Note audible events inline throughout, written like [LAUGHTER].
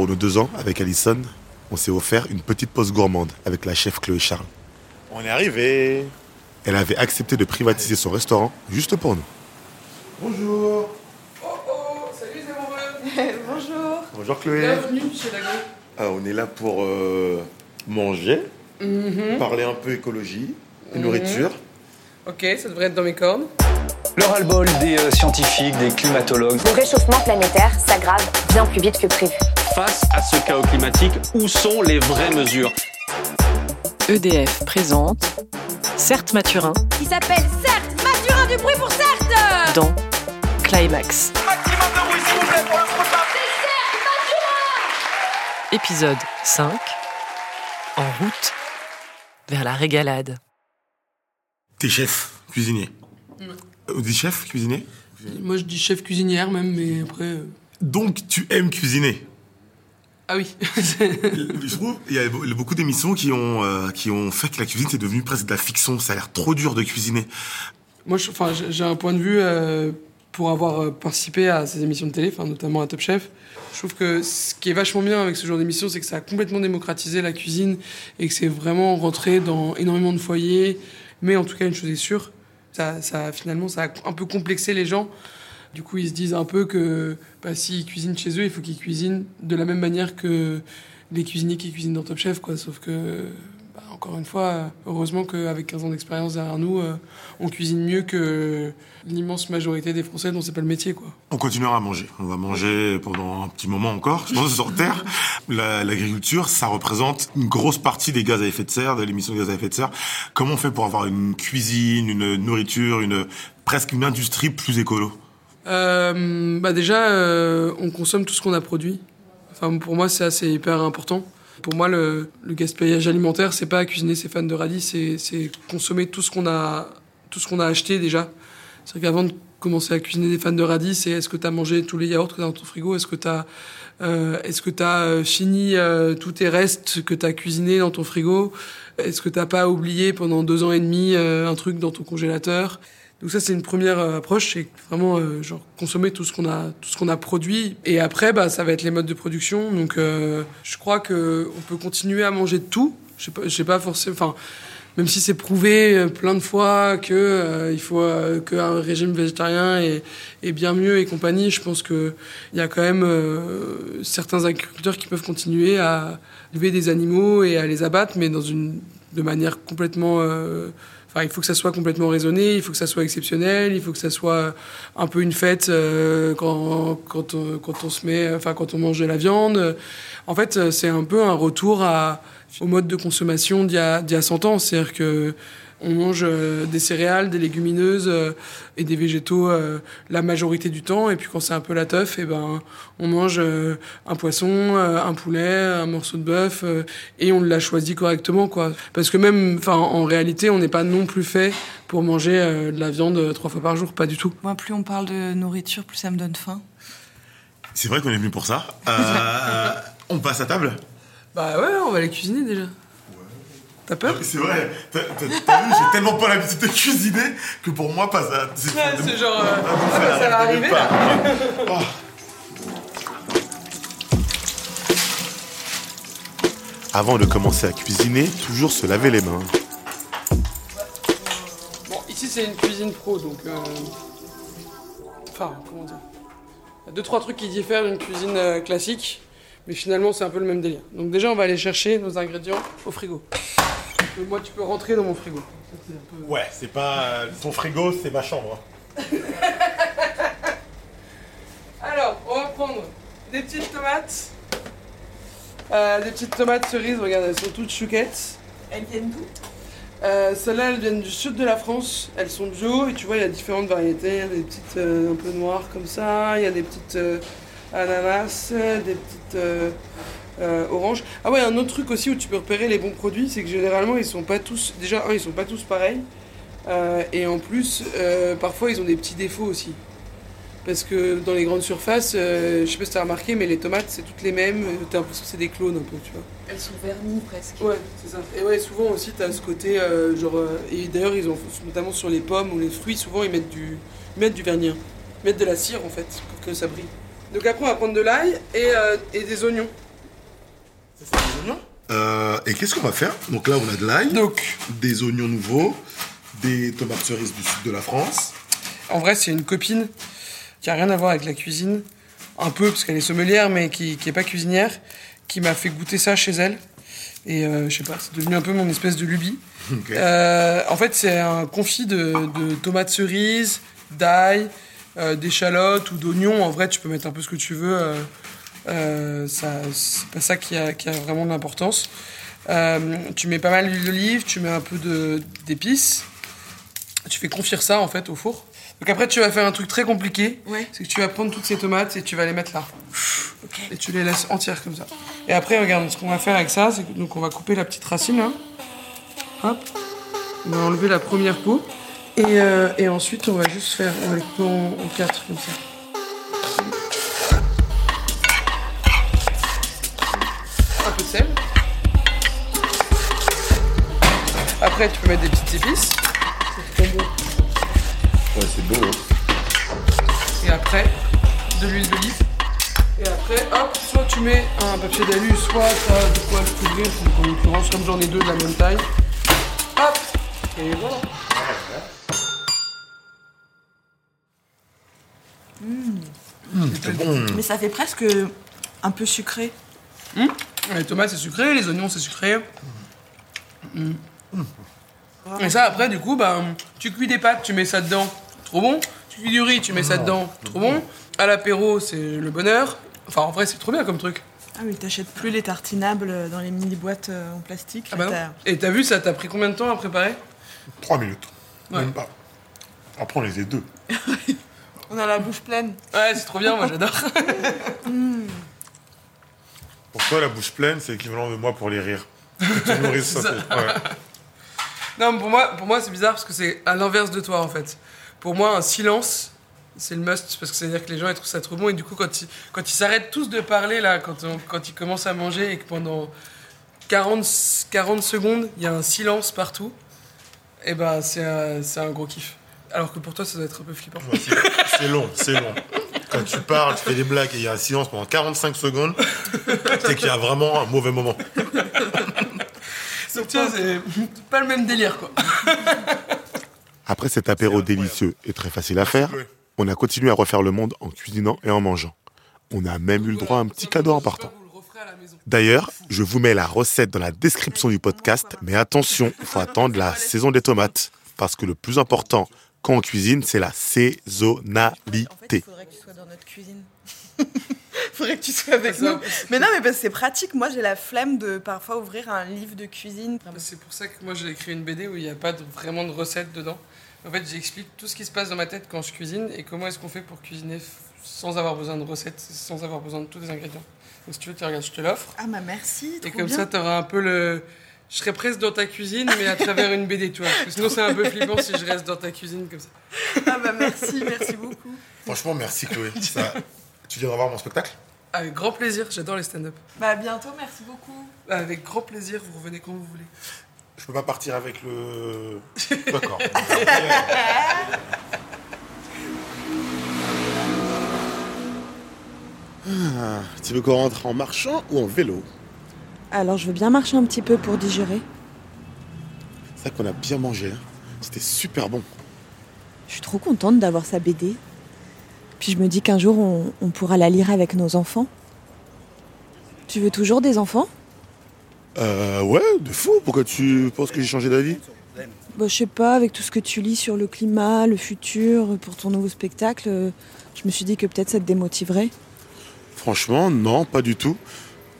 pour nos deux ans, avec Alison, on s'est offert une petite pause gourmande avec la chef Chloé Charles. On est arrivé. Elle avait accepté de privatiser son restaurant juste pour nous. Bonjour. Oh oh, salut Zémoureux Bonjour. Bonjour Chloé. Bienvenue chez Lago. Ah, on est là pour euh, manger, Mhm. parler un peu écologie, et nourriture. Ok, ça devrait être dans mes cordes. Le ras-le-bol des euh, scientifiques, des climatologues. Le réchauffement planétaire s'aggrave bien plus vite que prévu. Face à ce chaos climatique, où sont les vraies mesures EDF présente Certes Mathurin Il s'appelle Certes Mathurin du bruit pour Certes dans Climax. Épisode 5 En route vers la régalade. T'es chef, cuisinier. On dit chef, cuisinier? Moi je dis chef cuisinière même, mais après. euh, Donc tu aimes cuisiner? Ah oui. Je trouve il y a be- beaucoup d'émissions qui ont euh, qui ont fait que la cuisine c'est devenu presque de la fiction. Ça a l'air trop dur de cuisiner. Moi enfin, j'ai un point de vue euh, pour avoir euh, participé à ces émissions de télé, enfin, notamment à Top Chef. Je trouve que ce qui est vachement bien avec ce genre d'émission, c'est que ça a complètement démocratisé la cuisine et que c'est vraiment rentré dans énormément de foyers. Mais en tout cas, une chose est sûre, ça, ça, finalement, ça a un peu complexé les gens. Du coup, ils se disent un peu que bah, s'ils cuisinent chez eux, il faut qu'ils cuisinent de la même manière que les cuisiniers qui cuisinent dans Top Chef. Quoi. Sauf que, bah, encore une fois, heureusement qu'avec 15 ans d'expérience derrière nous, euh, on cuisine mieux que l'immense majorité des Français dont c'est pas le métier. Quoi. On continuera à manger. On va manger pendant un petit moment encore, je pense, [LAUGHS] sur Terre. La- L'agriculture, ça représente une grosse partie des gaz à effet de serre, de l'émission de gaz à effet de serre. Comment on fait pour avoir une cuisine, une nourriture, une presque une industrie plus écolo? Euh, bah déjà, euh, on consomme tout ce qu'on a produit. Enfin, pour moi, c'est assez hyper important. Pour moi, le, le gaspillage alimentaire, c'est pas cuisiner ses fans de radis, c'est consommer tout ce qu'on a, tout ce qu'on a acheté déjà. C'est qu'avant de commencer à cuisiner des fans de radis, c'est est-ce que tu as mangé tous les yaourts que tu dans ton frigo? Est-ce que tu as, est-ce que t'as, euh, fini euh, tous tes restes que tu as cuisinés dans ton frigo? Est-ce que t'as pas oublié pendant deux ans et demi euh, un truc dans ton congélateur? Donc ça c'est une première euh, approche, c'est vraiment euh, genre consommer tout ce qu'on a tout ce qu'on a produit et après bah ça va être les modes de production. Donc euh, je crois que on peut continuer à manger de tout. Je sais pas, je sais pas forcément enfin même si c'est prouvé euh, plein de fois que euh, il faut euh, qu'un régime végétarien est, est bien mieux et compagnie, je pense que il y a quand même euh, certains agriculteurs qui peuvent continuer à élever des animaux et à les abattre mais dans une de manière complètement euh, Enfin, il faut que ça soit complètement raisonné, il faut que ça soit exceptionnel, il faut que ça soit un peu une fête euh, quand, quand, on, quand on se met, enfin quand on mange de la viande. En fait, euh, c'est un peu un retour au mode de consommation d'il y y a 100 ans. C'est-à-dire que on mange euh, des céréales, des légumineuses euh, et des végétaux euh, la majorité du temps. Et puis quand c'est un peu la teuf, et ben on mange euh, un poisson, euh, un poulet, un morceau de bœuf euh, et on l'a choisi correctement quoi. Parce que même, enfin en réalité, on n'est pas non plus fait pour manger euh, de la viande trois fois par jour, pas du tout. Moi, plus on parle de nourriture, plus ça me donne faim. C'est vrai qu'on est venu pour ça. Euh, [LAUGHS] on passe à table? Bah ouais, on va les cuisiner déjà. T'as peur C'est vrai. T'as vu, j'ai tellement pas l'habitude de cuisiner que pour moi, pas ça. C'est Ouais, genre, euh, Ah, bon, ah, bah, ça va arriver, pas. là. Avant de commencer à cuisiner, toujours se laver les mains. Bon, ici c'est une cuisine pro, donc. euh, Enfin, comment dire Il y a deux, trois trucs qui diffèrent d'une cuisine euh, classique, mais finalement c'est un peu le même délire. Donc, déjà, on va aller chercher nos ingrédients au frigo. Moi, tu peux rentrer dans mon frigo. Peu- Ouais, c'est pas ton frigo, c'est ma chambre. Alors, on va prendre des petites tomates. Euh, des petites tomates cerises, regarde, elles sont toutes chouquettes. Elles viennent d'où? Euh, Celles-là, elles viennent du sud de la France. Elles sont bio et tu vois, il y a différentes variétés. Il y a des petites euh, un peu noires comme ça. Il y a des petites euh, ananas, des petites euh, oranges. Ah ouais, un autre truc aussi où tu peux repérer les bons produits, c'est que généralement, ils sont pas tous. Déjà, un, ils sont pas tous pareils. Euh, et en plus, euh, parfois, ils ont des petits défauts aussi. Parce que dans les grandes surfaces, je sais pas si t'as remarqué, mais les tomates, c'est toutes les mêmes. T'as l'impression que c'est des clones un peu, tu vois. Elles sont vernies presque. Ouais, c'est ça. Et ouais, souvent aussi, t'as ce côté, genre, et d'ailleurs, ils ont, notamment sur les pommes ou les fruits, souvent, ils mettent du, ils mettent du vernis. Ils mettent de la cire, en fait, pour que ça brille. Donc après, on va prendre de l'ail et, euh, et des oignons. Euh, et qu'est-ce qu'on va faire? Donc là, on a de l'ail, Donc, des oignons nouveaux, des tomates cerises du sud de la France. en vrai, c'est une copine qui a rien à voir avec la cuisine. Un peu, parce qu'elle est sommelière, mais qui, qui est pas cuisinière, qui m'a fait goûter ça chez elle. Et euh, je sais pas, c'est devenu un peu mon espèce de lubie. [LAUGHS] Ok. Euh, en fait, c'est un confit de, de tomates cerises, d'ail, euh, d'échalotes ou d'oignons. En vrai, tu peux mettre un peu ce que tu veux. euh, euh, c'est pas ça qui a, qui a vraiment de l'importance. Euh, tu mets pas mal d'huile d'olive, tu mets un peu d'épices. Tu fais confire ça en fait au four. Donc après, tu vas faire un truc très compliqué. Ouais. C'est que tu vas prendre toutes ces tomates et tu vas les mettre là. Et tu les laisses entières comme ça. Et après, regarde, ce qu'on va faire avec ça, c'est que donc on va couper la petite racine là. Hop. On va enlever la première peau. Et, euh, et ensuite, on va juste faire, on va les couper en, en quatre comme ça. Un peu de sel. Après, tu peux mettre des petites épices. C'est trop bon. Ouais, c'est beau. hein. Et après, de l'huile d'olive. Et après, hop, soit tu mets un papier d'alu, soit t'as de quoi le couvrir. Donc en l'occurrence, comme j'en ai deux de la même taille. Hop Et voilà. C'est bon. Mais ça fait presque un peu sucré. Les tomates, c'est sucré, les oignons, c'est sucré. Mm. Et ça, après, du coup, bah, tu cuis des pâtes, tu mets ça dedans, trop bon. Tu cuis du riz, tu mets ça dedans, trop bon. À l'apéro, c'est le bonheur. Enfin, en vrai, c'est trop bien comme truc. Ah oui, t'achètes plus les tartinables dans les mini boîtes euh, en plastique. Ah bah non. Et t'as vu, ça t'a pris combien de temps à préparer? Trois minutes. Ouais. Même pas. Après, on les a deux. [LAUGHS] On a la bouche pleine. Ouais, c'est trop bien, moi j'adore. [LAUGHS] Pour toi, la bouche pleine, c'est l'équivalent de moi pour les rires. Tu [LAUGHS] ça. ouais. Non, mais pour moi, pour moi c'est bizarre parce que c'est à l'inverse de toi en fait. Pour moi, un silence, c'est le must parce que ça veut dire que les gens ils trouvent ça trop bon et du coup, quand ils quand ils s'arrêtent tous de parler là, quand, on- quand ils commencent à manger et que pendant 40, 40 secondes, il y a un silence partout, et ben c'est un, un gros kiff. Alors que pour toi, ça doit être un peu flippant. Ouais, C'est long, c'est long. [LAUGHS] Quand tu parles, tu fais des blagues et il y a un silence pendant 45 secondes, c'est qu'il y a vraiment un mauvais moment. Vois, c'est pas le même délire quoi. Après cet apéro délicieux et très facile à faire, Oui. on a continué à refaire le monde en cuisinant et en mangeant. On a même eu le droit à un petit cadeau la maison. D'ailleurs, je vous mets la recette dans la description du podcast, mais attention, il faut attendre la saison des tomates. Parce que le plus important quand on cuisine, c'est la En fait, il saisonnalité. Que tu sois dans notre cuisine. [LAUGHS] faudrait que tu sois avec nous. Mais non, mais parce que c'est pratique. Moi, j'ai la flemme de parfois ouvrir un livre de cuisine. C'est pour ça que moi j'ai écrit une BD où il n'y a pas de- vraiment de recettes dedans. En fait, j'explique tout ce qui se passe dans ma tête quand je cuisine et comment est-ce qu'on fait pour cuisiner sans avoir besoin de recettes, sans avoir besoin de tous les ingrédients. Donc si tu veux, tu regardes, je te l'offre. Ah, bah merci. Et comme bien. ça, tu auras un peu le. Je serai presque dans ta cuisine, mais à travers une BD, tu vois. Parce que sinon, c'est un peu flippant si je reste dans ta cuisine comme ça. Ah, bah merci, merci beaucoup. Franchement, merci Chloé. Ça- Tu viendras voir mon spectacle? Avec grand plaisir, j'adore les stand-up. Bah à bientôt, merci beaucoup. Avec grand plaisir, vous revenez quand vous voulez. Je peux pas partir avec le. [LAUGHS] D'accord. Ah, tu veux qu'on rentre en marchant ou en vélo? Alors, je veux bien marcher un petit peu pour digérer. C'est vrai qu'on a bien mangé. hein. C'était super bon. Je suis trop contente d'avoir sa BD. Puis je me dis qu'un jour, on, on pourra la lire avec nos enfants. Tu veux toujours des enfants? Euh, ouais, de fou. Pourquoi tu penses que j'ai changé d'avis? Bah, Je sais pas, avec tout ce que tu lis sur le climat, le futur, pour ton nouveau spectacle, euh, je me suis dit que peut-être ça te démotiverait. Franchement, non, pas du tout.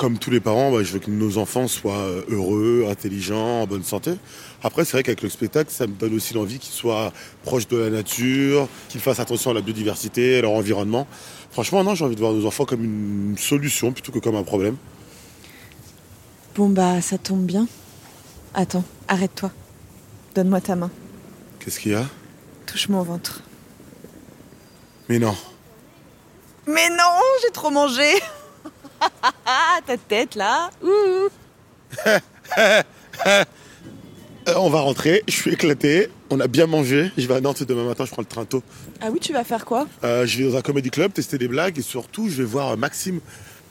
Comme tous les parents, bah, je veux que nos enfants soient euh, heureux, intelligents, en bonne santé. Après, c'est vrai qu'avec le spectacle, ça me donne aussi l'envie qu'ils soient proches de la nature, qu'ils fassent attention à la biodiversité, à leur environnement. Franchement, non, j'ai envie de voir nos enfants comme une solution plutôt que comme un problème. Bon, bah, ça tombe bien. Attends, arrête-toi. Donne-moi ta main. Qu'est-ce qu'il y a? Touche mon ventre. Mais non. Mais non, j'ai trop mangé Ta tête, là Ouh. [LAUGHS] Euh, on va rentrer, je suis éclaté, on a bien mangé. Je vais à Nantes demain matin, je prends le train tôt. Ah oui, tu vas faire quoi? Euh, je vais dans un comedy club tester des blagues et surtout, je vais voir euh, Maxime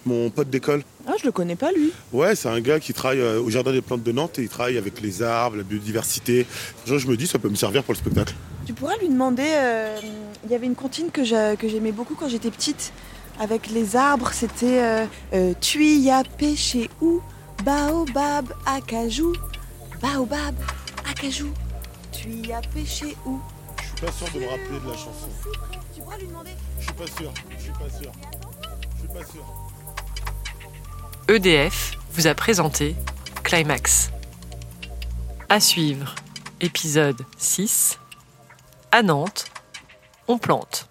mon pote d'école. Ah, je le connais pas lui. Ouais, c'est un gars qui travaille au Jardin des Plantes de Nantes et il travaille avec les arbres, la biodiversité. Genre, je me dis, ça peut me servir pour le spectacle. Tu pourras lui demander. euh, Il y avait une comptine que j'aimais beaucoup quand j'étais petite. Avec les arbres, c'était euh, euh, Tuya pêché où Baobab, acajou. Baobab, acajou. Tuya pêché où Je suis pas sûr de me rappeler de la chanson. Tu pourras lui demander. Je suis pas sûr, je suis pas sûr. Je suis pas sûr. EDF vous a présenté Climax. À suivre, épisode 6. À Nantes, on plante.